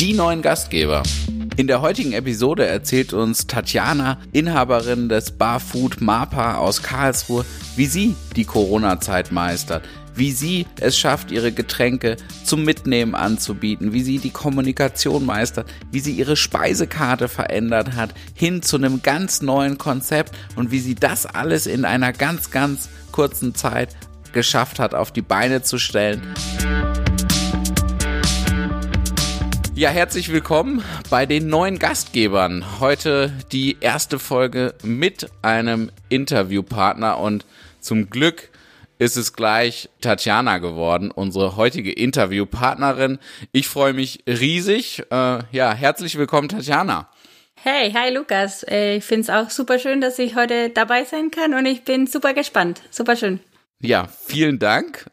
die neuen Gastgeber. In der heutigen Episode erzählt uns Tatjana, Inhaberin des Barfood Mapa aus Karlsruhe, wie sie die Corona-Zeit meistert, wie sie es schafft, ihre Getränke zum Mitnehmen anzubieten, wie sie die Kommunikation meistert, wie sie ihre Speisekarte verändert hat, hin zu einem ganz neuen Konzept und wie sie das alles in einer ganz, ganz kurzen Zeit geschafft hat, auf die Beine zu stellen. Ja, herzlich willkommen bei den neuen Gastgebern. Heute die erste Folge mit einem Interviewpartner und zum Glück ist es gleich Tatjana geworden, unsere heutige Interviewpartnerin. Ich freue mich riesig. Äh, ja, herzlich willkommen, Tatjana. Hey, hi Lukas. Äh, ich finde es auch super schön, dass ich heute dabei sein kann und ich bin super gespannt. Super schön. Ja, vielen Dank.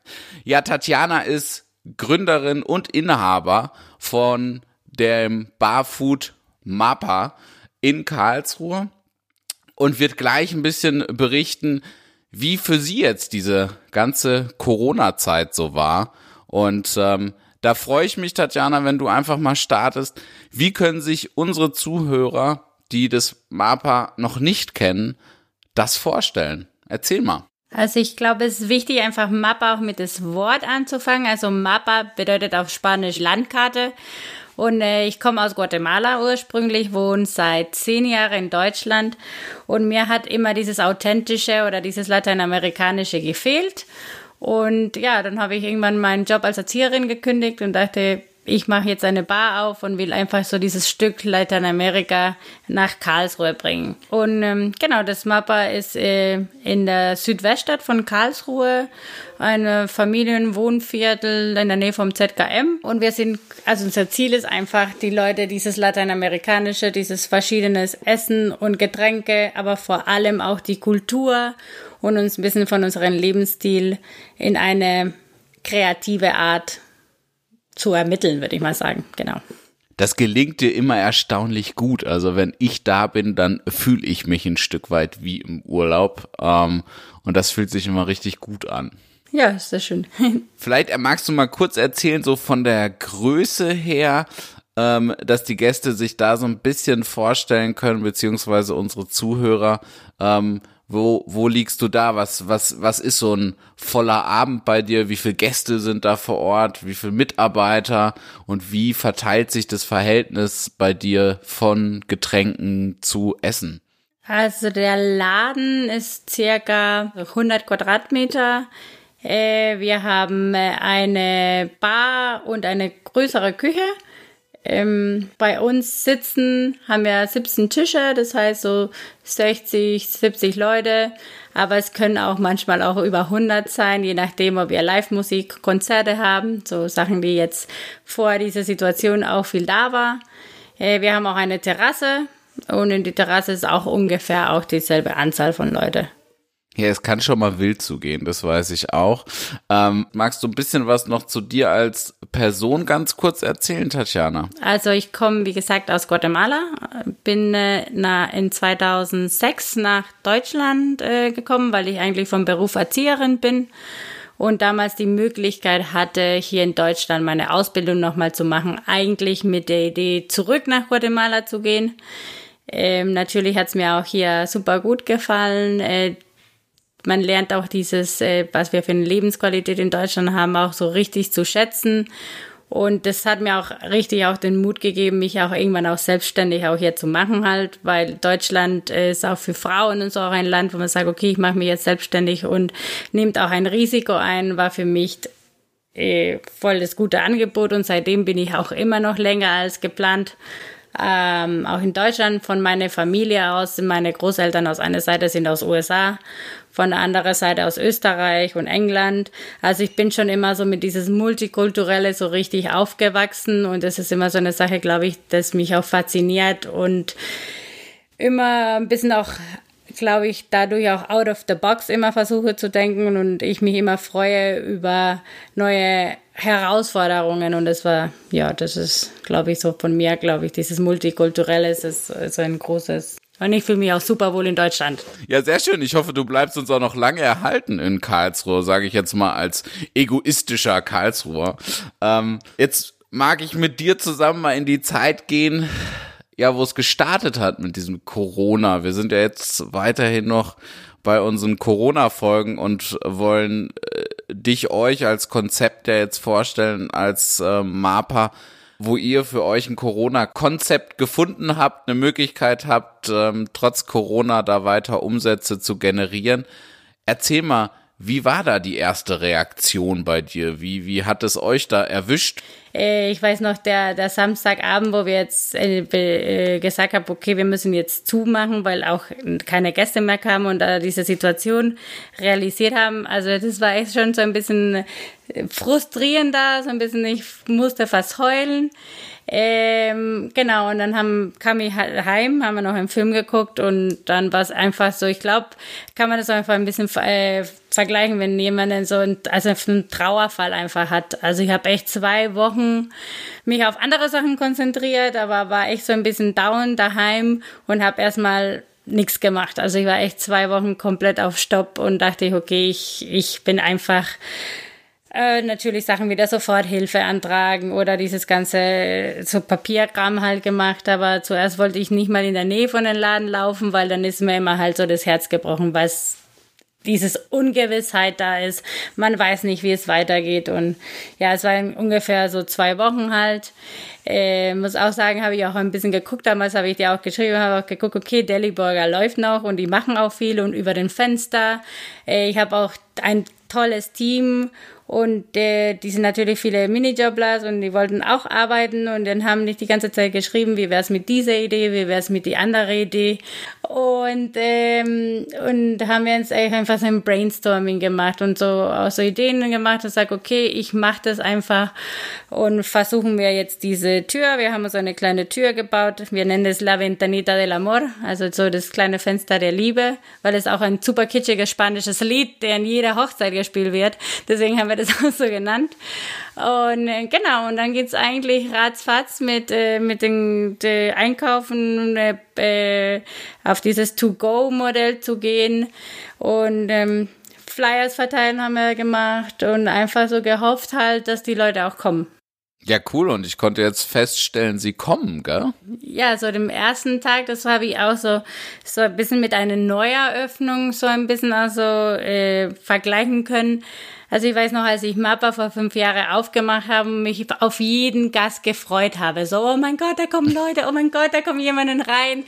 Ja, Tatjana ist Gründerin und Inhaber von dem Barfood Mappa in Karlsruhe und wird gleich ein bisschen berichten, wie für sie jetzt diese ganze Corona-Zeit so war. Und ähm, da freue ich mich, Tatjana, wenn du einfach mal startest. Wie können sich unsere Zuhörer, die das MAPA noch nicht kennen, das vorstellen? Erzähl mal. Also ich glaube, es ist wichtig, einfach Mapa auch mit das Wort anzufangen. Also Mapa bedeutet auf Spanisch Landkarte. Und äh, ich komme aus Guatemala ursprünglich, wohne seit zehn Jahren in Deutschland. Und mir hat immer dieses Authentische oder dieses Lateinamerikanische gefehlt. Und ja, dann habe ich irgendwann meinen Job als Erzieherin gekündigt und dachte, ich mache jetzt eine Bar auf und will einfach so dieses Stück Lateinamerika nach Karlsruhe bringen. Und ähm, genau, das Mappa ist äh, in der Südweststadt von Karlsruhe, ein Familienwohnviertel in der Nähe vom ZKM. Und wir sind, also unser Ziel ist einfach, die Leute dieses lateinamerikanische, dieses verschiedenes Essen und Getränke, aber vor allem auch die Kultur und uns ein bisschen von unserem Lebensstil in eine kreative Art zu ermitteln, würde ich mal sagen. Genau. Das gelingt dir immer erstaunlich gut. Also wenn ich da bin, dann fühle ich mich ein Stück weit wie im Urlaub. Ähm, und das fühlt sich immer richtig gut an. Ja, ist sehr schön. Vielleicht magst du mal kurz erzählen, so von der Größe her, ähm, dass die Gäste sich da so ein bisschen vorstellen können, beziehungsweise unsere Zuhörer, ähm, wo, wo liegst du da? Was, was, was ist so ein voller Abend bei dir? Wie viele Gäste sind da vor Ort? Wie viele Mitarbeiter? Und wie verteilt sich das Verhältnis bei dir von Getränken zu Essen? Also der Laden ist circa 100 Quadratmeter. Äh, wir haben äh, eine Bar und eine größere Küche. Ähm, bei uns sitzen haben wir 17 Tische, das heißt so 60, 70 Leute. Aber es können auch manchmal auch über 100 sein, je nachdem, ob wir Live-Musik, Konzerte haben. So Sachen, die jetzt vor dieser Situation auch viel da war. Äh, wir haben auch eine Terrasse und in die Terrasse ist auch ungefähr auch dieselbe Anzahl von Leute. Ja, es kann schon mal wild zugehen, das weiß ich auch. Ähm, magst du ein bisschen was noch zu dir als Person ganz kurz erzählen, Tatjana? Also ich komme, wie gesagt, aus Guatemala, bin äh, na, in 2006 nach Deutschland äh, gekommen, weil ich eigentlich vom Beruf Erzieherin bin und damals die Möglichkeit hatte, hier in Deutschland meine Ausbildung nochmal zu machen, eigentlich mit der Idee, zurück nach Guatemala zu gehen. Ähm, natürlich hat es mir auch hier super gut gefallen. Äh, man lernt auch dieses, äh, was wir für eine Lebensqualität in Deutschland haben, auch so richtig zu schätzen. Und das hat mir auch richtig auch den Mut gegeben, mich auch irgendwann auch selbstständig auch hier zu machen halt, weil Deutschland ist auch für Frauen und so auch ein Land, wo man sagt, okay, ich mache mich jetzt selbstständig und nimmt auch ein Risiko ein, war für mich äh, voll das gute Angebot und seitdem bin ich auch immer noch länger als geplant ähm, auch in Deutschland von meiner Familie aus. Meine Großeltern aus einer Seite sind aus USA, von der anderen Seite aus Österreich und England. Also ich bin schon immer so mit dieses Multikulturelle so richtig aufgewachsen und das ist immer so eine Sache, glaube ich, das mich auch fasziniert und immer ein bisschen auch glaube ich, dadurch auch out of the box immer versuche zu denken und ich mich immer freue über neue Herausforderungen und das war, ja, das ist, glaube ich, so von mir, glaube ich, dieses Multikulturelle ist so ein großes und ich fühle mich auch super wohl in Deutschland. Ja, sehr schön. Ich hoffe, du bleibst uns auch noch lange erhalten in Karlsruhe, sage ich jetzt mal als egoistischer Karlsruher. Ähm, jetzt mag ich mit dir zusammen mal in die Zeit gehen, ja, wo es gestartet hat mit diesem Corona. Wir sind ja jetzt weiterhin noch bei unseren Corona-Folgen und wollen äh, dich euch als Konzept ja jetzt vorstellen, als äh, MAPA, wo ihr für euch ein Corona-Konzept gefunden habt, eine Möglichkeit habt, ähm, trotz Corona da weiter Umsätze zu generieren. Erzähl mal, wie war da die erste Reaktion bei dir? Wie, wie hat es euch da erwischt? Äh, ich weiß noch, der, der Samstagabend, wo wir jetzt äh, äh, gesagt haben, okay, wir müssen jetzt zumachen, weil auch keine Gäste mehr kamen und da diese Situation realisiert haben. Also das war echt schon so ein bisschen frustrierender, so ein bisschen, ich musste fast heulen. Ähm, genau, und dann haben, kam ich heim, haben wir noch einen Film geguckt und dann war es einfach so, ich glaube, kann man das einfach ein bisschen äh, vergleichen, wenn jemand so ein, also einen Trauerfall einfach hat. Also ich habe echt zwei Wochen mich auf andere Sachen konzentriert, aber war echt so ein bisschen down daheim und habe erstmal nichts gemacht. Also ich war echt zwei Wochen komplett auf Stopp und dachte, okay, ich, ich bin einfach äh, natürlich Sachen wie der Soforthilfe antragen oder dieses ganze so Papierkram halt gemacht. Aber zuerst wollte ich nicht mal in der Nähe von den Laden laufen, weil dann ist mir immer halt so das Herz gebrochen, weil dieses Ungewissheit da ist. Man weiß nicht, wie es weitergeht. Und ja, es waren ungefähr so zwei Wochen halt. Äh, muss auch sagen, habe ich auch ein bisschen geguckt. Damals habe ich dir auch geschrieben, habe auch geguckt, okay, Delhi Burger läuft noch und die machen auch viel und über den Fenster. Äh, ich habe auch ein tolles Team und äh, die sind natürlich viele Minijobblers und die wollten auch arbeiten und dann haben nicht die ganze Zeit geschrieben, wie wär's mit dieser Idee, wie wär's mit die andere Idee. Und, ähm, und haben wir uns einfach so ein Brainstorming gemacht und so auch so Ideen gemacht und sagt, okay, ich mache das einfach und versuchen wir jetzt diese Tür. Wir haben so eine kleine Tür gebaut. Wir nennen es La Ventanita del Amor, also so das kleine Fenster der Liebe, weil es auch ein super kitschiges spanisches Lied, der in jeder Hochzeit gespielt wird. Deswegen haben wir das auch so genannt. Und äh, genau, und dann geht's eigentlich ratzfatz mit, äh, mit den, den Einkaufen äh, auf dieses To-Go-Modell zu gehen. Und ähm, Flyers verteilen haben wir gemacht und einfach so gehofft halt, dass die Leute auch kommen. Ja, cool. Und ich konnte jetzt feststellen, sie kommen, gell? Ja, so dem ersten Tag, das habe ich auch so, so ein bisschen mit einer Neueröffnung so ein bisschen also äh, vergleichen können. Also ich weiß noch, als ich Mappa vor fünf Jahren aufgemacht habe, mich auf jeden Gast gefreut habe. So, oh mein Gott, da kommen Leute, oh mein Gott, da kommt jemanden rein.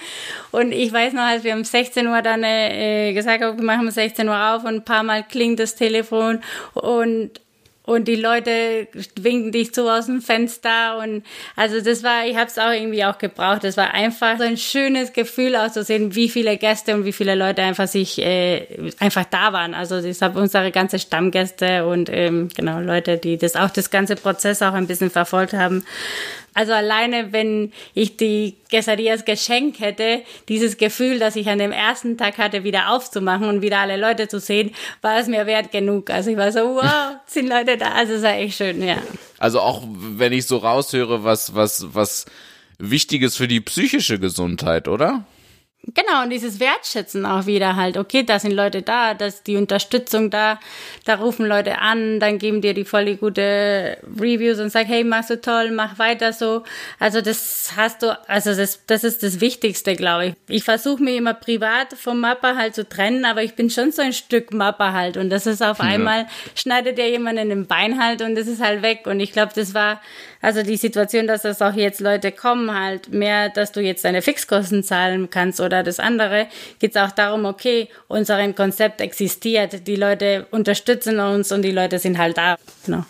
Und ich weiß noch, als wir um 16 Uhr dann äh, gesagt haben, wir machen um 16 Uhr auf und ein paar Mal klingt das Telefon und und die Leute winken dich zu aus dem Fenster und also das war, ich habe es auch irgendwie auch gebraucht. Das war einfach so ein schönes Gefühl auszusehen, wie viele Gäste und wie viele Leute einfach sich äh, einfach da waren. Also das haben unsere ganze Stammgäste und ähm, genau Leute, die das auch das ganze Prozess auch ein bisschen verfolgt haben, also alleine, wenn ich die Quesadillas geschenkt hätte, dieses Gefühl, das ich an dem ersten Tag hatte, wieder aufzumachen und wieder alle Leute zu sehen, war es mir wert genug. Also ich war so, wow, sind Leute da. Also es war echt schön, ja. Also auch wenn ich so raushöre, was, was, was Wichtiges für die psychische Gesundheit, oder? Genau, und dieses Wertschätzen auch wieder halt. Okay, da sind Leute da, da ist die Unterstützung da, da rufen Leute an, dann geben dir die voll gute Reviews und sagen, hey, machst du toll, mach weiter so. Also das hast du, also das, das ist das Wichtigste, glaube ich. Ich versuche mich immer privat vom Mapper halt zu trennen, aber ich bin schon so ein Stück Mapper halt und das ist auf einmal, schneidet dir jemand in den Bein halt und das ist halt weg und ich glaube, das war also die Situation, dass das auch jetzt Leute kommen, halt mehr, dass du jetzt deine Fixkosten zahlen kannst oder das andere, geht es auch darum, okay, unser Konzept existiert, die Leute unterstützen uns und die Leute sind halt da. Genau.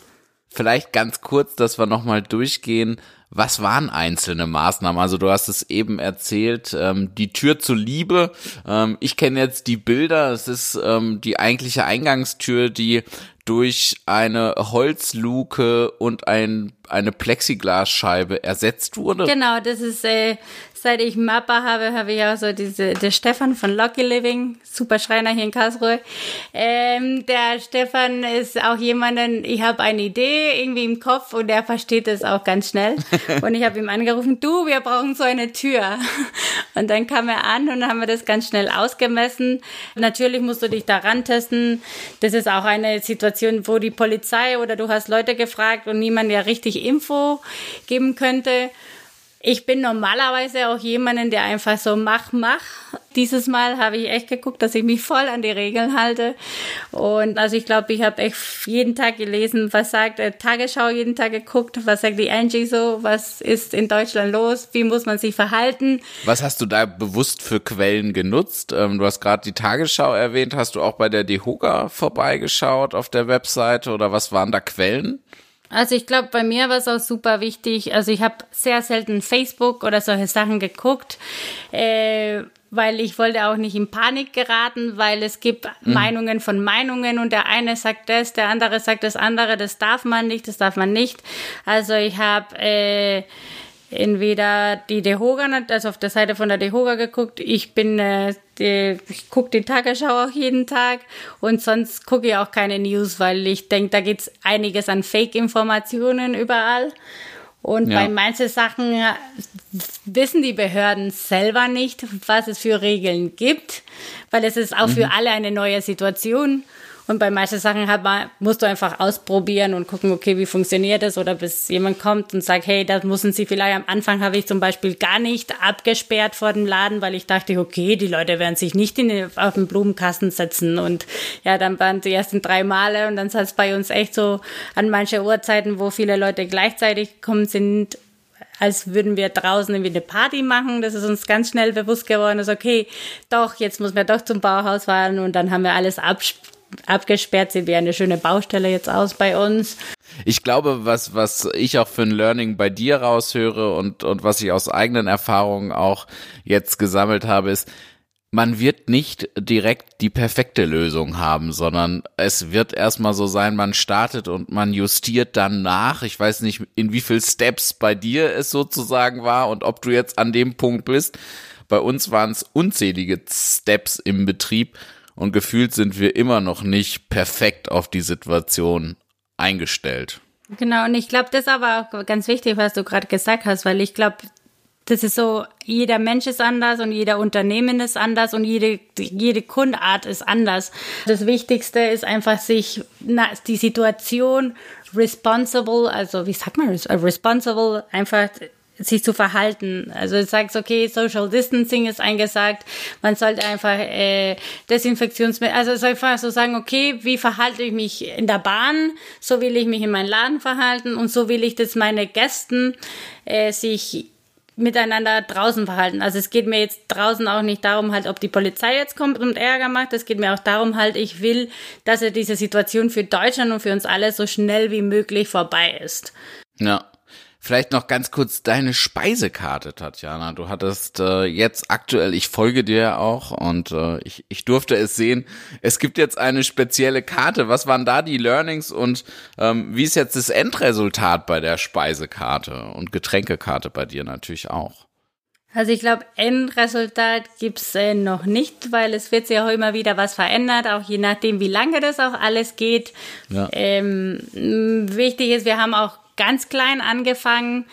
Vielleicht ganz kurz, dass wir nochmal durchgehen. Was waren einzelne Maßnahmen? Also du hast es eben erzählt, ähm, die Tür zur Liebe. Ähm, ich kenne jetzt die Bilder. Es ist ähm, die eigentliche Eingangstür, die durch eine Holzluke und ein, eine Plexiglasscheibe ersetzt wurde. Genau, das ist äh, seit ich Mappa habe, habe ich auch so diese, der Stefan von Lucky Living, super Schreiner hier in Karlsruhe. Ähm, der Stefan ist auch jemanden, ich habe eine Idee irgendwie im Kopf und der versteht es auch ganz schnell. Und ich habe ihm angerufen, du, wir brauchen so eine Tür. Und dann kam er an und dann haben wir das ganz schnell ausgemessen. Natürlich musst du dich daran testen. Das ist auch eine Situation, wo die Polizei oder du hast Leute gefragt und niemand ja richtig Info geben könnte. Ich bin normalerweise auch jemanden, der einfach so mach, mach. Dieses Mal habe ich echt geguckt, dass ich mich voll an die Regeln halte. Und also ich glaube, ich habe echt jeden Tag gelesen, was sagt äh, Tagesschau jeden Tag geguckt, was sagt die Angie so, was ist in Deutschland los, wie muss man sich verhalten. Was hast du da bewusst für Quellen genutzt? Ähm, du hast gerade die Tagesschau erwähnt, hast du auch bei der DeHoga vorbeigeschaut auf der Webseite oder was waren da Quellen? Also ich glaube, bei mir war es auch super wichtig. Also ich habe sehr selten Facebook oder solche Sachen geguckt, äh, weil ich wollte auch nicht in Panik geraten, weil es gibt mhm. Meinungen von Meinungen und der eine sagt das, der andere sagt das andere, das darf man nicht, das darf man nicht. Also ich habe äh, entweder die Dehoga, also auf der Seite von der Dehoga geguckt. Ich bin, äh, die, ich gucke die Tagesschau auch jeden Tag und sonst gucke ich auch keine News, weil ich denke, da gibt's einiges an Fake-Informationen überall. Und ja. bei manchen Sachen äh, wissen die Behörden selber nicht, was es für Regeln gibt, weil es ist auch mhm. für alle eine neue Situation. Und bei manchen Sachen hat man, musst du einfach ausprobieren und gucken, okay, wie funktioniert das? Oder bis jemand kommt und sagt, hey, das müssen Sie vielleicht am Anfang habe ich zum Beispiel gar nicht abgesperrt vor dem Laden, weil ich dachte, okay, die Leute werden sich nicht in den, auf den Blumenkasten setzen. Und ja, dann waren die ersten drei Male und dann saß es bei uns echt so an manche Uhrzeiten, wo viele Leute gleichzeitig gekommen sind, als würden wir draußen irgendwie eine Party machen. Das ist uns ganz schnell bewusst geworden, ist okay, doch, jetzt muss man doch zum Bauhaus fahren und dann haben wir alles abgesperrt abgesperrt. Sieht wie eine schöne Baustelle jetzt aus bei uns. Ich glaube, was, was ich auch für ein Learning bei dir raushöre und, und was ich aus eigenen Erfahrungen auch jetzt gesammelt habe, ist, man wird nicht direkt die perfekte Lösung haben, sondern es wird erstmal so sein, man startet und man justiert dann nach. Ich weiß nicht, in wie viel Steps bei dir es sozusagen war und ob du jetzt an dem Punkt bist. Bei uns waren es unzählige Steps im Betrieb und gefühlt sind wir immer noch nicht perfekt auf die Situation eingestellt. Genau, und ich glaube, das ist aber auch ganz wichtig, was du gerade gesagt hast, weil ich glaube, das ist so, jeder Mensch ist anders und jeder Unternehmen ist anders und jede, jede Kundart ist anders. Das Wichtigste ist einfach sich na, die Situation responsible, also wie sagt man, responsible, einfach sich zu verhalten. Also du sagst, okay, Social Distancing ist eingesagt, man sollte einfach äh, Desinfektionsmittel, also es einfach so sagen, okay, wie verhalte ich mich in der Bahn, so will ich mich in meinem Laden verhalten und so will ich, dass meine Gästen äh, sich miteinander draußen verhalten. Also es geht mir jetzt draußen auch nicht darum, halt, ob die Polizei jetzt kommt und Ärger macht. Es geht mir auch darum, halt, ich will, dass er diese Situation für Deutschland und für uns alle so schnell wie möglich vorbei ist. Ja. Vielleicht noch ganz kurz deine Speisekarte, Tatjana. Du hattest äh, jetzt aktuell, ich folge dir auch und äh, ich, ich durfte es sehen. Es gibt jetzt eine spezielle Karte. Was waren da die Learnings und ähm, wie ist jetzt das Endresultat bei der Speisekarte und Getränkekarte bei dir natürlich auch? Also ich glaube, Endresultat gibt's äh, noch nicht, weil es wird sich auch immer wieder was verändert, auch je nachdem, wie lange das auch alles geht. Ja. Ähm, wichtig ist, wir haben auch ganz klein angefangen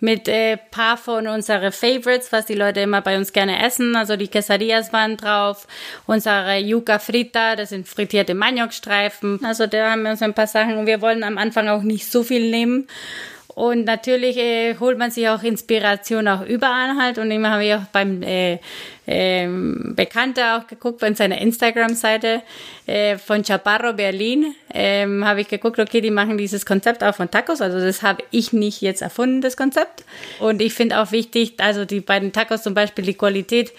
mit äh, paar von unsere Favorites, was die Leute immer bei uns gerne essen. Also die Quesadillas waren drauf, unsere Yuca Frita, das sind frittierte Maniokstreifen. Also da haben wir uns ein paar Sachen und wir wollen am Anfang auch nicht so viel nehmen. Und natürlich äh, holt man sich auch Inspiration auch überall halt. Und immer habe ich auch beim äh, ähm, Bekannter auch geguckt bei seiner Instagram-Seite äh, von Chaparro Berlin. Ähm, habe ich geguckt, okay, die machen dieses Konzept auch von Tacos. Also das habe ich nicht jetzt erfunden, das Konzept. Und ich finde auch wichtig, also die beiden Tacos zum Beispiel die Qualität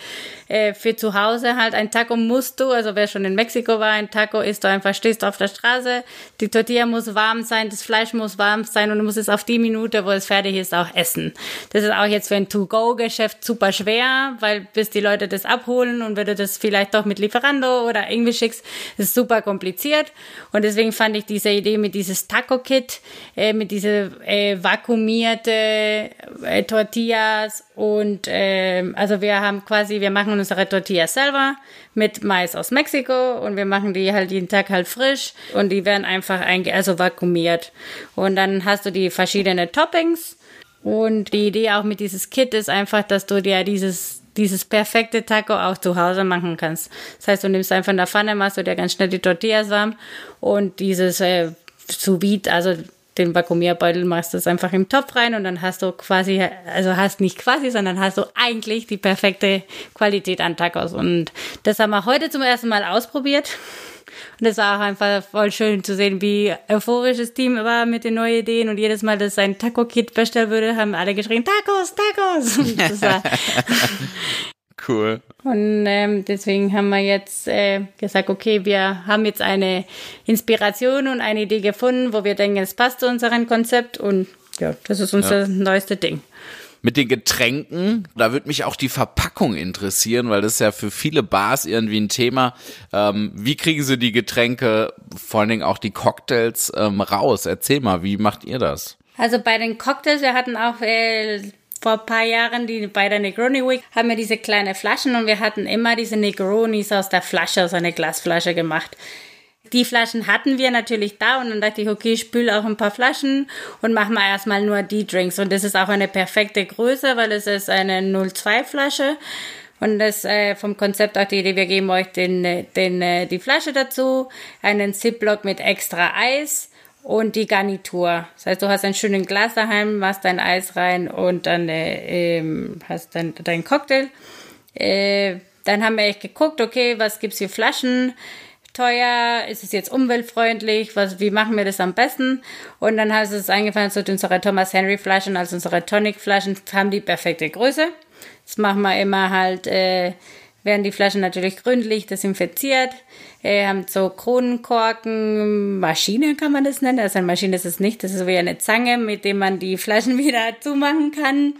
äh, für zu Hause halt. Ein Taco musst du, also wer schon in Mexiko war, ein Taco ist du einfach, stehst auf der Straße, die Tortilla muss warm sein, das Fleisch muss warm sein und du musst es auf die Minute, wo es fertig ist, auch essen. Das ist auch jetzt für ein To-Go-Geschäft super schwer, weil bis die Leute Leute das abholen und du das vielleicht doch mit Lieferando oder irgendwie schickst, das ist super kompliziert. Und deswegen fand ich diese Idee mit dieses Taco-Kit, äh, mit diese äh, vakuumierte äh, Tortillas und äh, also wir haben quasi, wir machen unsere Tortillas selber mit Mais aus Mexiko und wir machen die halt jeden Tag halt frisch und die werden einfach einge also vakuumiert. Und dann hast du die verschiedenen Toppings und die Idee auch mit dieses Kit ist einfach, dass du dir dieses dieses perfekte Taco auch zu Hause machen kannst. Das heißt, du nimmst einfach in der Pfanne, machst du dir ganz schnell die Tortillas warm und dieses äh, sous also den Vakuumierbeutel machst du es einfach im Topf rein und dann hast du quasi, also hast nicht quasi, sondern hast du eigentlich die perfekte Qualität an Tacos. Und das haben wir heute zum ersten Mal ausprobiert. Und es war auch einfach voll schön zu sehen, wie euphorisch das Team war mit den neuen Ideen. Und jedes Mal, dass sein Taco-Kit bestellt würde, haben alle geschrien, Tacos, Tacos. Und das war cool. Und ähm, deswegen haben wir jetzt äh, gesagt, okay, wir haben jetzt eine Inspiration und eine Idee gefunden, wo wir denken, es passt zu unserem Konzept. Und ja, das ist unser ja. neueste Ding mit den Getränken, da würde mich auch die Verpackung interessieren, weil das ist ja für viele Bars irgendwie ein Thema. Ähm, wie kriegen sie die Getränke, vor allen Dingen auch die Cocktails, ähm, raus? Erzähl mal, wie macht ihr das? Also bei den Cocktails, wir hatten auch äh, vor ein paar Jahren die, bei der Negroni Week, haben wir diese kleine Flaschen und wir hatten immer diese Negronis aus der Flasche, aus einer Glasflasche gemacht. Die Flaschen hatten wir natürlich da und dann dachte ich, okay, spül auch ein paar Flaschen und mach mal erstmal nur die Drinks. Und das ist auch eine perfekte Größe, weil es ist eine 02 Flasche. Und das äh, vom Konzept auch die Idee, wir geben euch den, den, äh, die Flasche dazu, einen Zipblock mit extra Eis und die Garnitur. Das heißt, du hast ein schönes Glas daheim, machst dein Eis rein und dann äh, ähm, hast dann dein Cocktail. Äh, dann haben wir echt geguckt, okay, was gibt's für Flaschen? Teuer? Ist es jetzt umweltfreundlich? Was, wie machen wir das am besten? Und dann hat es eingefallen, so unsere Thomas Henry Flaschen, also unsere Tonic Flaschen, haben die perfekte Größe. Das machen wir immer halt, äh, werden die Flaschen natürlich gründlich desinfiziert, äh, haben so Kronenkorken, Maschine kann man das nennen. Also eine Maschine ist es nicht, das ist wie eine Zange, mit dem man die Flaschen wieder zumachen kann.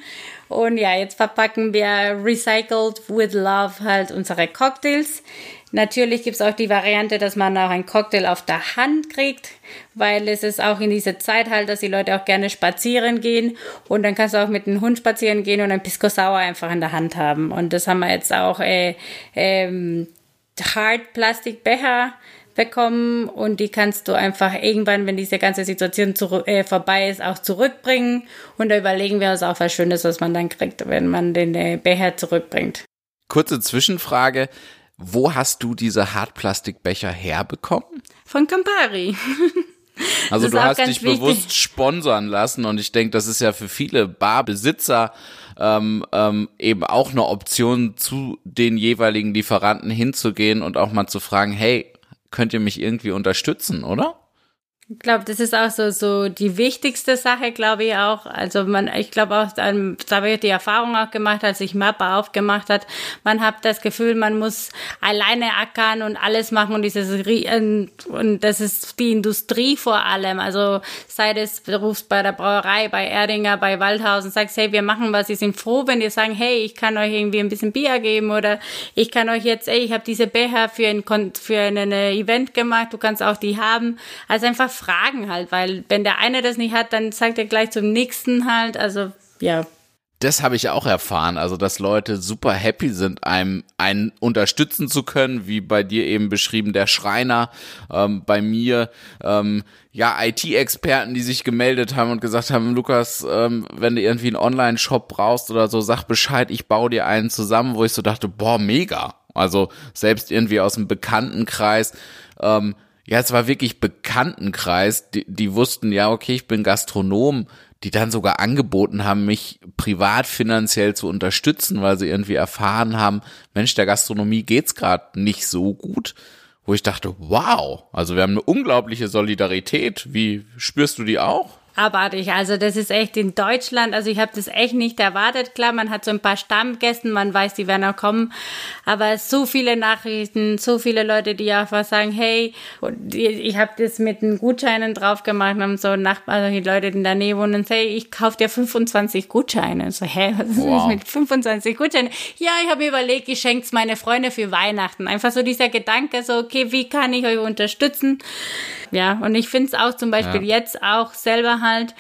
Und ja, jetzt verpacken wir recycled with love halt unsere Cocktails. Natürlich gibt es auch die Variante, dass man auch einen Cocktail auf der Hand kriegt, weil es ist auch in dieser Zeit halt, dass die Leute auch gerne spazieren gehen und dann kannst du auch mit dem Hund spazieren gehen und ein Pisco Sauer einfach in der Hand haben. Und das haben wir jetzt auch äh, ähm, Hard-Plastikbecher bekommen und die kannst du einfach irgendwann, wenn diese ganze Situation äh, vorbei ist, auch zurückbringen. Und da überlegen wir uns auch was Schönes, was man dann kriegt, wenn man den äh, Becher zurückbringt. Kurze Zwischenfrage. Wo hast du diese Hartplastikbecher herbekommen? Von Campari. Also du hast dich wichtig. bewusst sponsern lassen und ich denke, das ist ja für viele Barbesitzer ähm, ähm, eben auch eine Option, zu den jeweiligen Lieferanten hinzugehen und auch mal zu fragen, hey, könnt ihr mich irgendwie unterstützen, oder? Ich glaube, das ist auch so, so die wichtigste Sache, glaube ich auch. Also man, ich glaube auch, da habe ich die Erfahrung auch gemacht, als ich Mappa aufgemacht hat. Man hat das Gefühl, man muss alleine ackern und alles machen und dieses, und das ist die Industrie vor allem. Also sei das, du rufst bei der Brauerei, bei Erdinger, bei Waldhausen, sagst, hey, wir machen was. Sie sind froh, wenn die sagen, hey, ich kann euch irgendwie ein bisschen Bier geben oder ich kann euch jetzt, ey, ich habe diese Becher für ein, für ein Event gemacht, du kannst auch die haben. Also einfach fragen halt, weil wenn der eine das nicht hat, dann sagt er gleich zum nächsten halt. Also ja. Das habe ich auch erfahren, also dass Leute super happy sind, einem einen unterstützen zu können, wie bei dir eben beschrieben der Schreiner, ähm, bei mir ähm, ja IT-Experten, die sich gemeldet haben und gesagt haben, Lukas, ähm, wenn du irgendwie einen Online-Shop brauchst oder so, sag Bescheid, ich baue dir einen zusammen, wo ich so dachte, boah, mega. Also selbst irgendwie aus dem Bekanntenkreis ähm, ja, es war wirklich Bekanntenkreis, die, die wussten, ja, okay, ich bin Gastronom, die dann sogar angeboten haben, mich privat finanziell zu unterstützen, weil sie irgendwie erfahren haben, Mensch, der Gastronomie geht's gerade nicht so gut. Wo ich dachte, wow, also wir haben eine unglaubliche Solidarität. Wie spürst du die auch? Abartig. Also das ist echt in Deutschland, also ich habe das echt nicht erwartet. Klar, man hat so ein paar Stammgästen, man weiß, die werden auch kommen, aber so viele Nachrichten, so viele Leute, die einfach sagen, hey, ich habe das mit den Gutscheinen drauf gemacht, haben so Nachbarn, also die Leute in der Nähe wohnen, hey, ich kaufe dir 25 Gutscheine. So, hä, was ist wow. mit 25 Gutscheinen? Ja, ich habe mir überlegt, ich schenke es meine Freunde für Weihnachten. Einfach so dieser Gedanke, so, okay, wie kann ich euch unterstützen? Ja, und ich finde es auch zum Beispiel ja. jetzt auch selber halt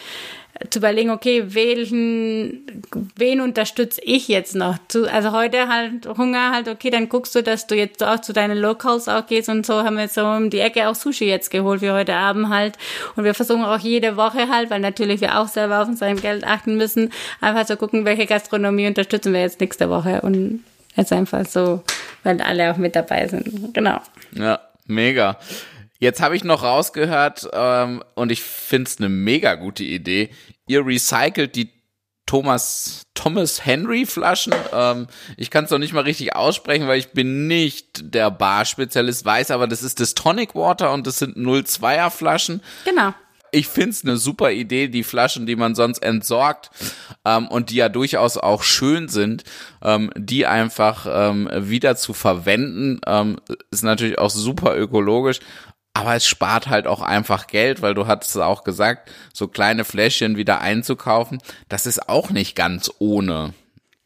zu überlegen, okay, welchen, wen unterstütze ich jetzt noch? Zu, also heute halt Hunger halt, okay, dann guckst du, dass du jetzt auch zu deinen Locals auch gehst und so haben wir so um die Ecke auch Sushi jetzt geholt für heute Abend halt. Und wir versuchen auch jede Woche halt, weil natürlich wir auch selber auf unser Geld achten müssen, einfach zu gucken, welche Gastronomie unterstützen wir jetzt nächste Woche und jetzt einfach so, weil alle auch mit dabei sind. Genau. Ja, mega. Jetzt habe ich noch rausgehört ähm, und ich finde es eine mega gute Idee. Ihr recycelt die Thomas Thomas Henry Flaschen. Ähm, ich kann es noch nicht mal richtig aussprechen, weil ich bin nicht der Bar-Spezialist, weiß aber, das ist das Tonic Water und das sind 02er Flaschen. Genau. Ich find's eine super Idee, die Flaschen, die man sonst entsorgt ähm, und die ja durchaus auch schön sind, ähm, die einfach ähm, wieder zu verwenden, ähm, ist natürlich auch super ökologisch aber es spart halt auch einfach Geld, weil du hattest es auch gesagt, so kleine Fläschchen wieder einzukaufen, das ist auch nicht ganz ohne.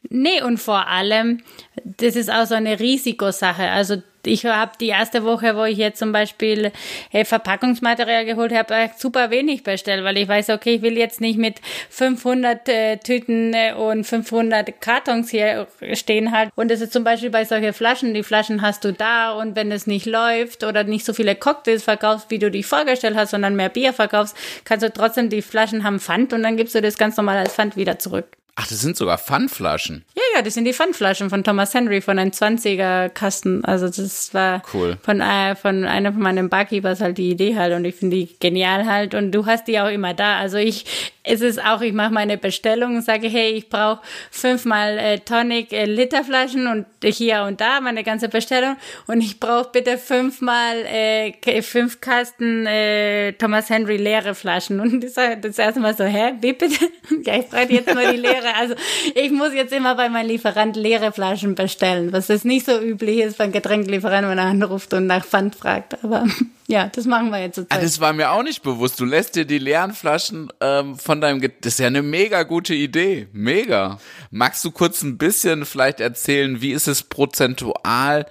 Nee, und vor allem, das ist auch so eine Risikosache. Also ich habe die erste Woche, wo ich jetzt zum Beispiel äh, Verpackungsmaterial geholt habe, super wenig bestellt, weil ich weiß, okay, ich will jetzt nicht mit 500 äh, Tüten äh, und 500 Kartons hier stehen halt. Und das ist zum Beispiel bei solchen Flaschen, die Flaschen hast du da und wenn es nicht läuft oder nicht so viele Cocktails verkaufst, wie du dich vorgestellt hast, sondern mehr Bier verkaufst, kannst du trotzdem die Flaschen haben Pfand und dann gibst du das ganz normal als Pfand wieder zurück. Ach, das sind sogar Pfandflaschen. Ja, ja, das sind die Pfandflaschen von Thomas Henry von einem 20er Kasten. Also das war cool. von, äh, von einer von meinen Barkeepers halt die Idee halt und ich finde die genial halt und du hast die auch immer da. Also ich, es ist auch, ich mache meine Bestellung und sage, hey, ich brauche fünfmal äh, Tonic äh, Literflaschen und hier und da meine ganze Bestellung und ich brauche bitte fünfmal äh, fünf Kasten äh, Thomas Henry leere Flaschen und das, das erste Mal so, hä, wie bitte? ja, ich brauche jetzt nur die leere. Also ich muss jetzt immer bei meinem Lieferant leere Flaschen bestellen, was das nicht so üblich ist beim Getränklieferant, wenn er anruft und nach Pfand fragt. Aber ja, das machen wir jetzt. Ah, das war mir auch nicht bewusst. Du lässt dir die leeren Flaschen ähm, von deinem. Get das ist ja eine mega gute Idee. Mega. Magst du kurz ein bisschen vielleicht erzählen, wie ist es prozentual?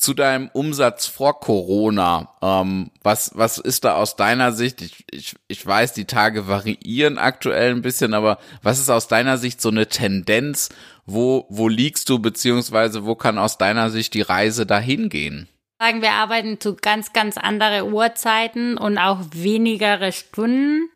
Zu deinem Umsatz vor Corona. Ähm, was, was ist da aus deiner Sicht? Ich, ich, ich weiß, die Tage variieren aktuell ein bisschen, aber was ist aus deiner Sicht so eine Tendenz? Wo, wo liegst du, beziehungsweise wo kann aus deiner Sicht die Reise dahin gehen? Sagen wir arbeiten zu ganz, ganz andere Uhrzeiten und auch wenigere Stunden.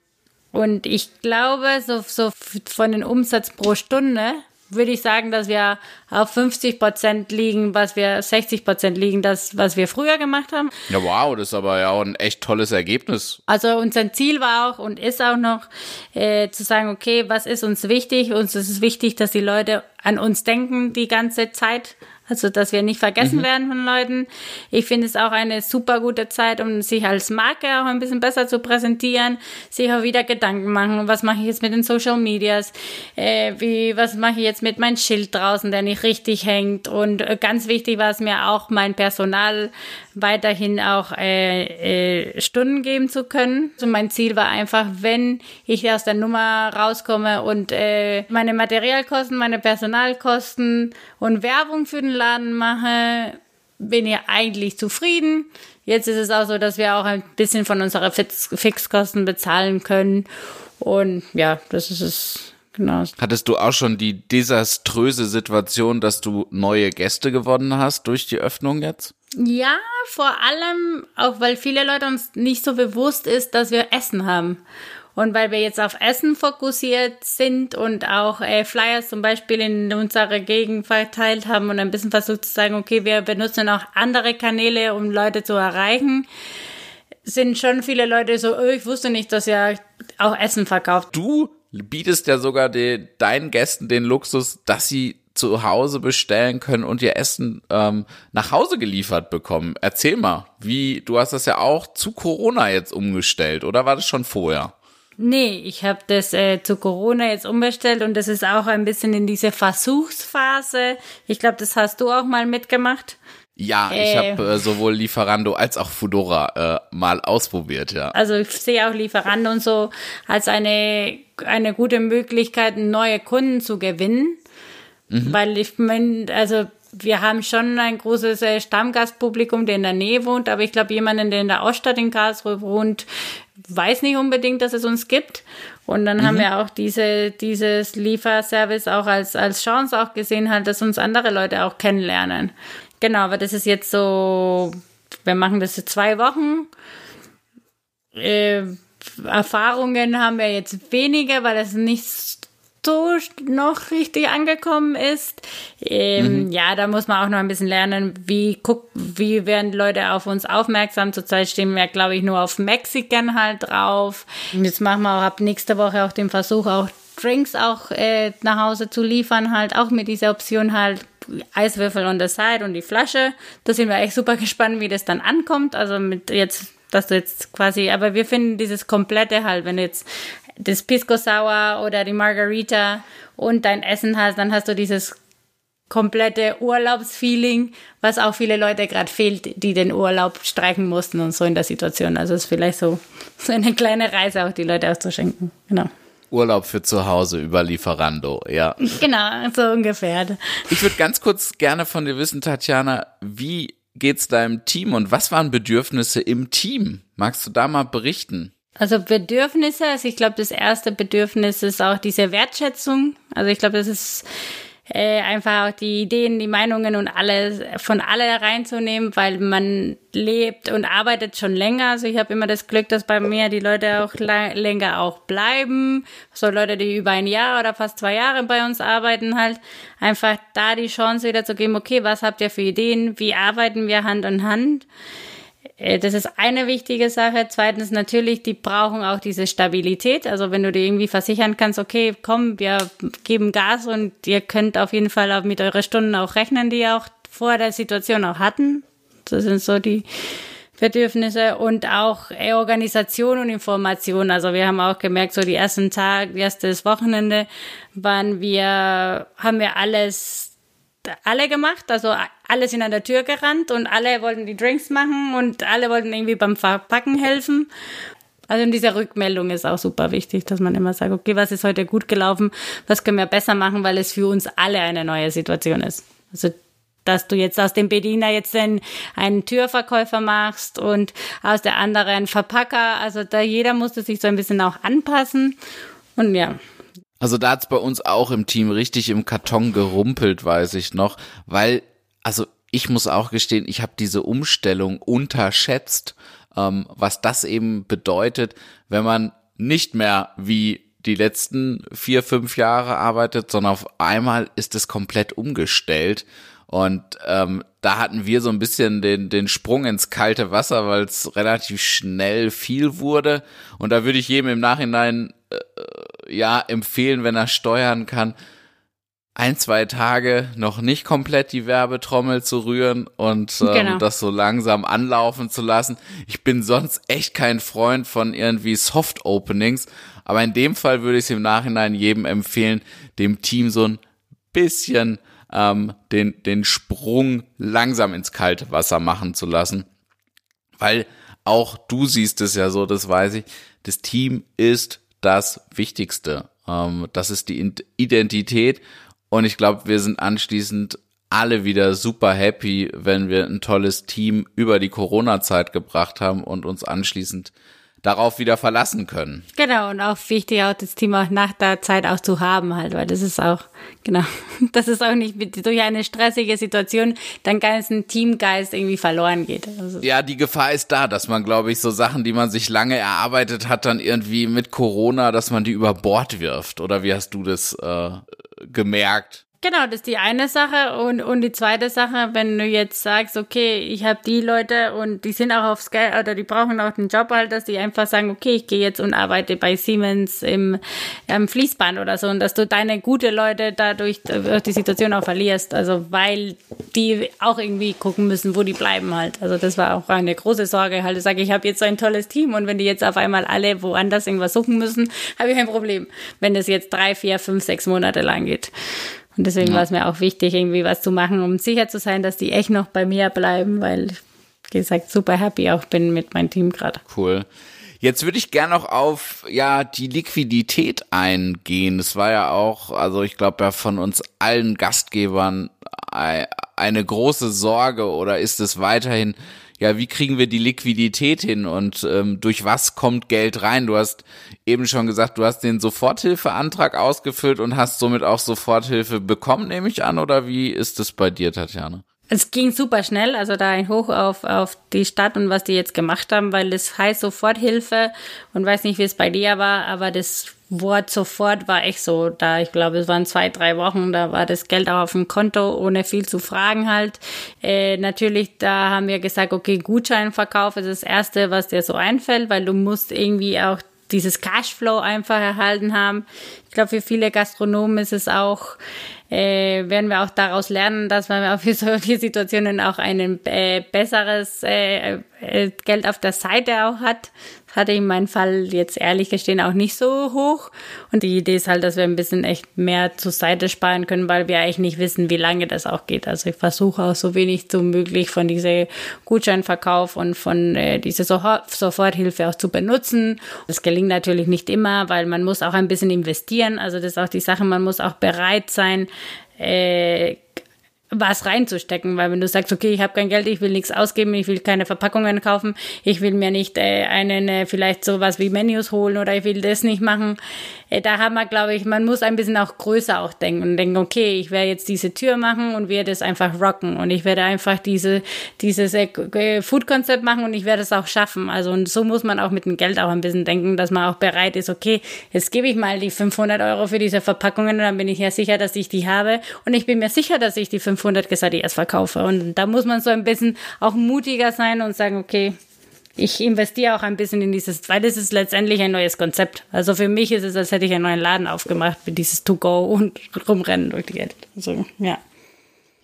Und ich glaube, so, so von den Umsatz pro Stunde würde ich sagen, dass wir auf 50 Prozent liegen, was wir 60 Prozent liegen, das, was wir früher gemacht haben. Ja, wow, das ist aber ja auch ein echt tolles Ergebnis. Also unser Ziel war auch und ist auch noch äh, zu sagen, okay, was ist uns wichtig? Uns ist es wichtig, dass die Leute an uns denken die ganze Zeit also, dass wir nicht vergessen mhm. werden von Leuten. Ich finde es auch eine super gute Zeit, um sich als Marke auch ein bisschen besser zu präsentieren, sich auch wieder Gedanken machen, was mache ich jetzt mit den Social Medias, äh, wie, was mache ich jetzt mit meinem Schild draußen, der nicht richtig hängt. Und äh, ganz wichtig war es mir auch, mein Personal weiterhin auch äh, äh, Stunden geben zu können. Also mein Ziel war einfach, wenn ich aus der Nummer rauskomme und äh, meine Materialkosten, meine Personalkosten und Werbung für den Laden mache, bin ich eigentlich zufrieden. Jetzt ist es auch so, dass wir auch ein bisschen von unserer Fix Fixkosten bezahlen können. Und ja, das ist es. Genau. Hattest du auch schon die desaströse Situation, dass du neue Gäste gewonnen hast durch die Öffnung jetzt? Ja, vor allem auch, weil viele Leute uns nicht so bewusst ist, dass wir Essen haben. Und weil wir jetzt auf Essen fokussiert sind und auch äh, Flyers zum Beispiel in unserer Gegend verteilt haben und ein bisschen versucht zu sagen, okay, wir benutzen auch andere Kanäle, um Leute zu erreichen, sind schon viele Leute so, oh, ich wusste nicht, dass ihr auch Essen verkauft. Du bietest ja sogar den, deinen Gästen den Luxus, dass sie zu Hause bestellen können und ihr Essen ähm, nach Hause geliefert bekommen. Erzähl mal, wie, du hast das ja auch zu Corona jetzt umgestellt, oder war das schon vorher? Nee, ich habe das äh, zu Corona jetzt umbestellt und das ist auch ein bisschen in diese Versuchsphase. Ich glaube, das hast du auch mal mitgemacht. Ja, ich Äh. habe äh, sowohl Lieferando als auch Fudora äh, mal ausprobiert, ja. Also ich sehe auch Lieferando und so als eine, eine gute Möglichkeit, neue Kunden zu gewinnen. Weil ich meine, also wir haben schon ein großes äh, Stammgastpublikum, der in der Nähe wohnt, aber ich glaube, jemanden, der in der Oststadt in Karlsruhe wohnt, weiß nicht unbedingt, dass es uns gibt. Und dann haben wir auch diese, dieses Lieferservice auch als, als Chance auch gesehen, halt, dass uns andere Leute auch kennenlernen. Genau, aber das ist jetzt so, wir machen das für zwei Wochen. Äh, Erfahrungen haben wir jetzt weniger, weil es nicht so noch richtig angekommen ist. Ähm, Ja, da muss man auch noch ein bisschen lernen, wie guck, wie werden Leute auf uns aufmerksam. Zurzeit stehen wir, glaube ich, nur auf Mexican halt drauf. Und Jetzt machen wir auch ab nächste Woche auch den Versuch, auch Drinks auch äh, nach Hause zu liefern, halt auch mit dieser Option halt Eiswürfel on the side und die Flasche. Da sind wir echt super gespannt, wie das dann ankommt. Also mit jetzt, dass du jetzt quasi, aber wir finden dieses komplette halt, wenn du jetzt das Pisco Sour oder die Margarita und dein Essen hast, dann hast du dieses komplette Urlaubsfeeling, was auch viele Leute gerade fehlt, die den Urlaub streichen mussten und so in der Situation. Also es ist vielleicht so, so eine kleine Reise auch die Leute auszuschenken. Genau. Urlaub für zu Hause über Lieferando, ja. Genau, so ungefähr. Ich würde ganz kurz gerne von dir wissen, Tatjana, wie geht's deinem Team und was waren Bedürfnisse im Team? Magst du da mal berichten? Also Bedürfnisse, also ich glaube, das erste Bedürfnis ist auch diese Wertschätzung. Also ich glaube, das ist äh, einfach auch die Ideen, die Meinungen und alles von alle reinzunehmen, weil man lebt und arbeitet schon länger. Also ich habe immer das Glück, dass bei mir die Leute auch länger auch bleiben. So Leute, die über ein Jahr oder fast zwei Jahre bei uns arbeiten, halt einfach da die Chance wieder zu geben, okay, was habt ihr für Ideen? Wie arbeiten wir Hand in Hand? Äh, Das ist eine wichtige Sache. Zweitens natürlich, die brauchen auch diese Stabilität. Also wenn du dir irgendwie versichern kannst, okay, komm, wir geben Gas und ihr könnt auf jeden Fall auch mit euren Stunden auch rechnen, die ihr auch vor der Situation auch hatten. Das sind so die Bedürfnisse und auch äh, Organisation und Information. Also wir haben auch gemerkt, so die ersten Tage, erstes Wochenende waren wir, haben wir alles alle gemacht, also alle sind an der Tür gerannt und alle wollten die Drinks machen und alle wollten irgendwie beim Verpacken helfen. Also diese Rückmeldung ist auch super wichtig, dass man immer sagt, okay, was ist heute gut gelaufen, was können wir besser machen, weil es für uns alle eine neue Situation ist. Also dass du jetzt aus dem Bediener jetzt einen, einen Türverkäufer machst und aus der anderen einen Verpacker. Also da jeder musste sich so ein bisschen auch anpassen. Und ja, Also da hat's bei uns auch im Team richtig im Karton gerumpelt, weiß ich noch, weil, also ich muss auch gestehen, ich habe diese Umstellung unterschätzt, ähm, was das eben bedeutet, wenn man nicht mehr wie die letzten vier, fünf Jahre arbeitet, sondern auf einmal ist es komplett umgestellt. Und ähm, da hatten wir so ein bisschen den, den Sprung ins kalte Wasser, weil es relativ schnell viel wurde. Und da würde ich jedem im Nachhinein ja empfehlen, wenn er steuern kann, ein, zwei Tage noch nicht komplett die Werbetrommel zu rühren und ähm, Genau. das so langsam anlaufen zu lassen. Ich bin sonst echt kein Freund von irgendwie Soft Openings, aber in dem Fall würde ich es im Nachhinein jedem empfehlen, dem Team so ein bisschen ähm, den, den Sprung langsam ins kalte Wasser machen zu lassen weil auch du siehst es ja so, das weiß ich, das Team ist das Wichtigste. Ähm, das ist die Identität und ich glaube, wir sind anschließend alle wieder super happy, wenn wir ein tolles Team über die Corona-Zeit gebracht haben und uns anschließend darauf wieder verlassen können. Genau, und auch wichtig, auch das Team auch nach der Zeit auch zu haben halt, weil das ist auch, genau, das ist auch nicht durch eine stressige Situation dein ganzen Teamgeist irgendwie verloren geht. Also, Ja, die Gefahr ist da, dass man, glaube ich, so Sachen, die man sich lange erarbeitet hat, dann irgendwie mit Corona, dass man die über Bord wirft. Oder wie hast du das äh, gemerkt? Genau, das ist die eine Sache. Und, und die zweite Sache, wenn du jetzt sagst, okay, ich habe die Leute und die sind auch aufs Geld oder die brauchen auch den Job halt, dass die einfach sagen, okay, ich gehe jetzt und arbeite bei Siemens im, im Fließband oder so und dass du deine gute Leute dadurch die Situation auch verlierst. Also weil die auch irgendwie gucken müssen, wo die bleiben halt. Also das war auch eine große Sorge halt. Ich sage, ich habe jetzt so ein tolles Team und wenn die jetzt auf einmal alle woanders irgendwas suchen müssen, habe ich ein Problem. Wenn das jetzt drei, vier, fünf, sechs Monate lang geht. Und deswegen ja. war es mir auch wichtig, irgendwie was zu machen, um sicher zu sein, dass die echt noch bei mir bleiben, weil ich, wie gesagt, super happy auch bin mit meinem Team gerade. Cool. Jetzt würde ich gerne noch auf ja die Liquidität eingehen. Das war ja auch, also ich glaube ja von uns allen Gastgebern eine große Sorge oder ist es weiterhin ja, wie kriegen wir die Liquidität hin und ähm, durch was kommt Geld rein? Du hast eben schon gesagt, du hast den Soforthilfeantrag ausgefüllt und hast somit auch Soforthilfe bekommen, nehme ich an, oder wie ist es bei dir, Tatjana? Es ging super schnell, also da ein Hoch auf, auf die Stadt und was die jetzt gemacht haben, weil es heißt Soforthilfe und weiß nicht, wie es bei dir war, aber das Wort sofort war echt so da. Ich glaube, es waren zwei, drei Wochen, da war das Geld auch auf dem Konto, ohne viel zu fragen halt. Äh, natürlich, da haben wir gesagt, okay, Gutscheinverkauf ist das Erste, was dir so einfällt, weil du musst irgendwie auch dieses Cashflow einfach erhalten haben. Ich glaube, für viele Gastronomen ist es auch äh, werden wir auch daraus lernen, dass man für solche Situationen auch ein äh, besseres äh, äh, Geld auf der Seite auch hat. Hatte in meinem Fall jetzt ehrlich gestehen auch nicht so hoch. Und die Idee ist halt, dass wir ein bisschen echt mehr zur Seite sparen können, weil wir eigentlich nicht wissen, wie lange das auch geht. Also ich versuche auch so wenig so möglich von dieser Gutscheinverkauf und von äh, dieser Soforthilfe auch zu benutzen. Das gelingt natürlich nicht immer, weil man muss auch ein bisschen investieren. Also das ist auch die Sache, man muss auch bereit sein, äh, was reinzustecken, weil wenn du sagst, okay, ich habe kein Geld, ich will nichts ausgeben, ich will keine Verpackungen kaufen, ich will mir nicht äh, einen äh, vielleicht sowas wie Menüs holen oder ich will das nicht machen, da haben wir, glaube ich, man muss ein bisschen auch größer auch denken und denken, okay, ich werde jetzt diese Tür machen und werde es einfach rocken und ich werde einfach diese dieses äh, Food-Konzept machen und ich werde es auch schaffen. Also und so muss man auch mit dem Geld auch ein bisschen denken, dass man auch bereit ist, okay, jetzt gebe ich mal die 500 Euro für diese Verpackungen und dann bin ich ja sicher, dass ich die habe und ich bin mir sicher, dass ich die 500 Quesadillas verkaufe und da muss man so ein bisschen auch mutiger sein und sagen, okay, ich investiere auch ein bisschen in dieses, weil es ist letztendlich ein neues Konzept. Also für mich ist es, als hätte ich einen neuen Laden aufgemacht mit dieses To-Go und rumrennen durch die Welt. Also, ja.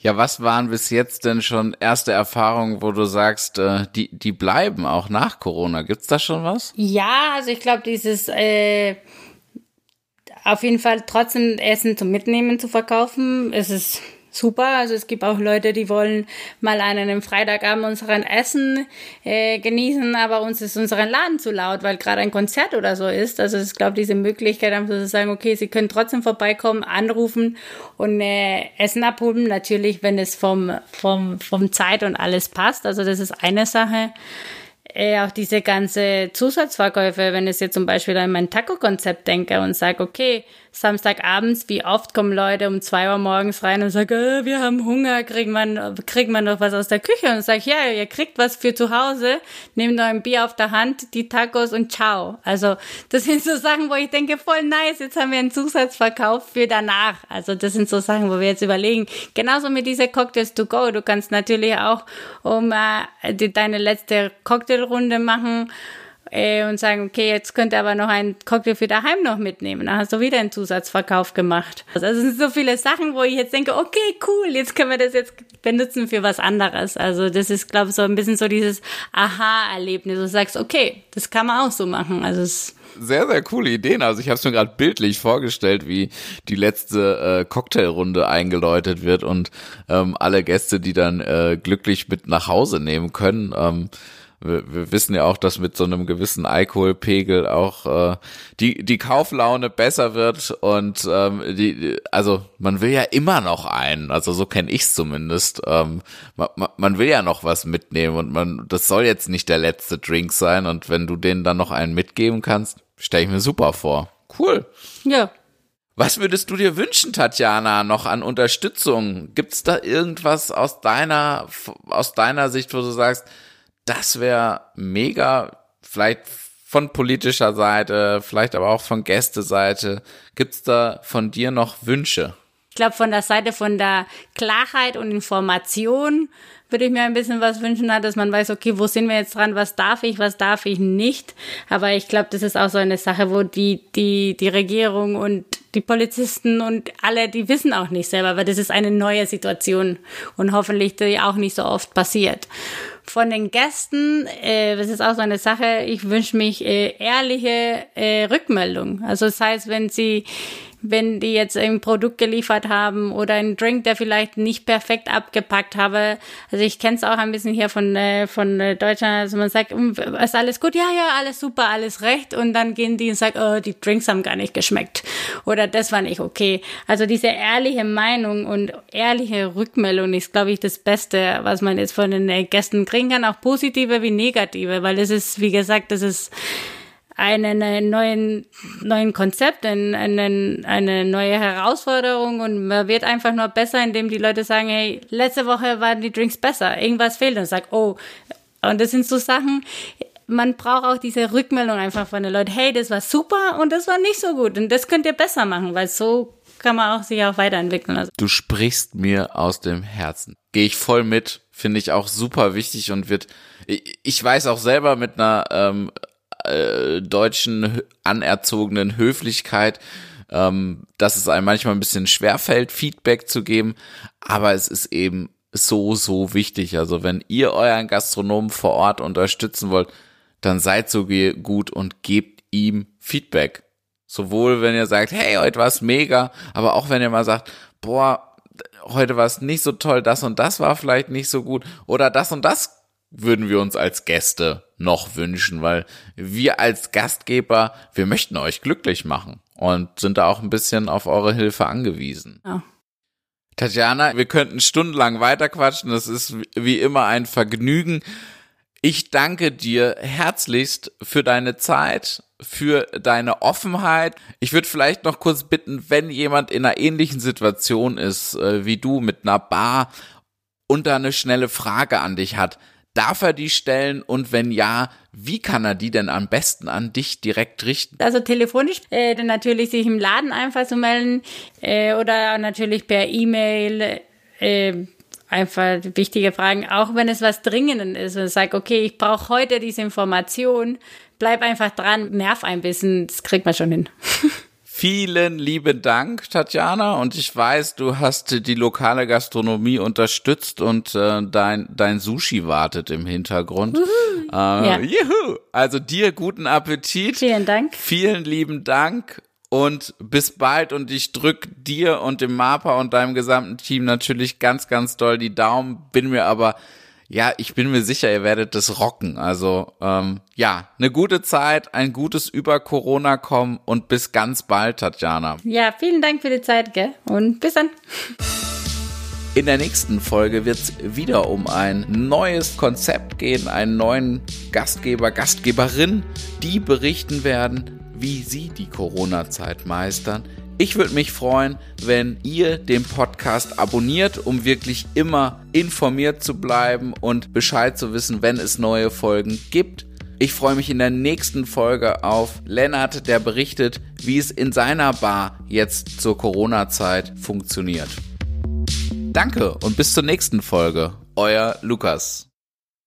Ja, was waren bis jetzt denn schon erste Erfahrungen, wo du sagst, äh, die, die bleiben auch nach Corona? Gibt's da schon was? Ja, also ich glaube, dieses äh, auf jeden Fall trotzdem Essen zum Mitnehmen zu verkaufen, ist es super. Also es gibt auch Leute, die wollen mal an einem Freitagabend unseren Essen äh, genießen, aber uns ist unseren Laden zu laut, weil gerade ein Konzert oder so ist. Also ich glaube, diese Möglichkeit einfach zu sagen, okay, sie können trotzdem vorbeikommen, anrufen und äh, Essen abholen. Natürlich, wenn es vom, vom, vom Zeit und alles passt. Also das ist eine Sache. Äh, auch diese ganze Zusatzverkäufe, wenn ich jetzt zum Beispiel an mein Taco-Konzept denke und sage, okay, Samstagabends, wie oft kommen Leute um zwei Uhr morgens rein und sagen, äh, wir haben Hunger, kriegt man, kriegt man noch was aus der Küche? Und ich, ja, ihr kriegt was für zu Hause, nehmt noch ein Bier auf der Hand, die Tacos und ciao. Also das sind so Sachen, wo ich denke, voll nice, jetzt haben wir einen Zusatzverkauf für danach. Also das sind so Sachen, wo wir jetzt überlegen. Genauso mit dieser Cocktails to go. Du kannst natürlich auch um äh, die, deine letzte Cocktailrunde machen äh, und sagen, okay, jetzt könnt ihr aber noch einen Cocktail für daheim noch mitnehmen. Dann hast du wieder einen Zusatzverkauf gemacht. Also es sind so viele Sachen, wo ich jetzt denke, okay, cool, jetzt können wir das jetzt benutzen für was anderes. Also das ist, glaube ich, so ein bisschen so dieses Aha-Erlebnis. Du sagst, okay, das kann man auch so machen. Also es sehr, sehr coole Ideen. Also ich habe es mir gerade bildlich vorgestellt, wie die letzte äh, Cocktailrunde eingeläutet wird und ähm, alle Gäste, die dann äh, glücklich mit nach Hause nehmen können. Ähm, wir, wir wissen ja auch, dass mit so einem gewissen Alkoholpegel auch äh, die die Kauflaune besser wird und ähm, die also man will ja immer noch einen, also so kenne ich's zumindest. Ähm, man, man will ja noch was mitnehmen und man das soll jetzt nicht der letzte Drink sein und wenn du denen dann noch einen mitgeben kannst, stelle ich mir super vor. Cool. Ja, was würdest du dir wünschen, Tatjana, noch an Unterstützung? Gibt's da irgendwas aus deiner, aus deiner Sicht, wo du sagst, das wäre mega, vielleicht von politischer Seite, vielleicht aber auch von Gästeseite. Gibt's da von dir noch Wünsche? Ich glaube, von der Seite von der Klarheit und Information würde ich mir ein bisschen was wünschen, dass man weiß, okay, wo sind wir jetzt dran, was darf ich, was darf ich nicht. Aber ich glaube, das ist auch so eine Sache, wo die, die, die Regierung und die Polizisten und alle, die wissen auch nicht selber, weil das ist eine neue Situation und hoffentlich die auch nicht so oft passiert. Von den Gästen, äh, das ist auch so eine Sache, ich wünsche mich äh, ehrliche äh, Rückmeldung. Also das heißt, wenn sie wenn die jetzt ein Produkt geliefert haben oder ein Drink, der vielleicht nicht perfekt abgepackt habe. Also ich kenne es auch ein bisschen hier von, äh, von äh, Deutschland, also man sagt, hm, ist alles gut? Ja, ja, alles super, alles recht. Und dann gehen die und sagen, oh, die Drinks haben gar nicht geschmeckt. Oder das war nicht okay. Also diese ehrliche Meinung und ehrliche Rückmeldung ist, glaube ich, das Beste, was man jetzt von den äh, Gästen kriegen kann, auch positive wie negative, weil es ist, wie gesagt, das ist einen neuen, neuen Konzept, einen, einen, eine neue Herausforderung und man wird einfach nur besser, indem die Leute sagen, hey, letzte Woche waren die Drinks besser, irgendwas fehlt und sagt, oh, und das sind so Sachen, man braucht auch diese Rückmeldung einfach von den Leuten, hey, das war super und das war nicht so gut und das könnt ihr besser machen, weil so kann man auch sich auch weiterentwickeln. Also du sprichst mir aus dem Herzen. Gehe ich voll mit, finde ich auch super wichtig und wird, ich, ich weiß auch selber mit einer ähm, äh, deutschen anerzogenen Höflichkeit, ähm, dass es einem manchmal ein bisschen schwerfällt, Feedback zu geben, aber es ist eben so, so wichtig. Also wenn ihr euren Gastronomen vor Ort unterstützen wollt, dann seid so gut und gebt ihm Feedback. Sowohl wenn ihr sagt, hey, heute war es mega, aber auch wenn ihr mal sagt, boah, heute war es nicht so toll, das und das war vielleicht nicht so gut oder das und das würden wir uns als Gäste noch wünschen, weil wir als Gastgeber, wir möchten euch glücklich machen und sind da auch ein bisschen auf eure Hilfe angewiesen. Ja. Tatjana, wir könnten stundenlang weiterquatschen. Das ist wie immer ein Vergnügen. Ich danke dir herzlichst für deine Zeit, für deine Offenheit. Ich würde vielleicht noch kurz bitten, wenn jemand in einer ähnlichen Situation ist äh, wie du mit einer Bar und da eine schnelle Frage an dich hat, Darf er die stellen und wenn ja, wie kann er die denn am besten an dich direkt richten? Also telefonisch, äh, dann natürlich sich im Laden einfach zu melden äh, oder natürlich per E-Mail. Äh, einfach wichtige Fragen, auch wenn es was Dringendes ist und sag, okay, ich brauche heute diese Information, bleib einfach dran, nerv ein bisschen, das kriegt man schon hin. Vielen lieben Dank, Tatjana. Und ich weiß, du hast die lokale Gastronomie unterstützt und äh, dein, dein Sushi wartet im Hintergrund. Äh, ja. Juhu. Also dir guten Appetit. Vielen Dank. Vielen lieben Dank und bis bald. Und ich drück dir und dem MAPA und deinem gesamten Team natürlich ganz, ganz doll die Daumen. Bin mir aber ja, ich bin mir sicher, ihr werdet das rocken. Also ähm, ja, eine gute Zeit, ein gutes über Corona kommen und bis ganz bald, Tatjana. Ja, vielen Dank für die Zeit, gell? Und bis dann. In der nächsten Folge wird es wieder um ein neues Konzept gehen, einen neuen Gastgeber, Gastgeberin, die berichten werden, wie sie die Corona-Zeit meistern, ich würde mich freuen, wenn ihr den Podcast abonniert, um wirklich immer informiert zu bleiben und Bescheid zu wissen, wenn es neue Folgen gibt. Ich freue mich in der nächsten Folge auf Lennart, der berichtet, wie es in seiner Bar jetzt zur Corona-Zeit funktioniert. Danke und bis zur nächsten Folge. Euer Lukas.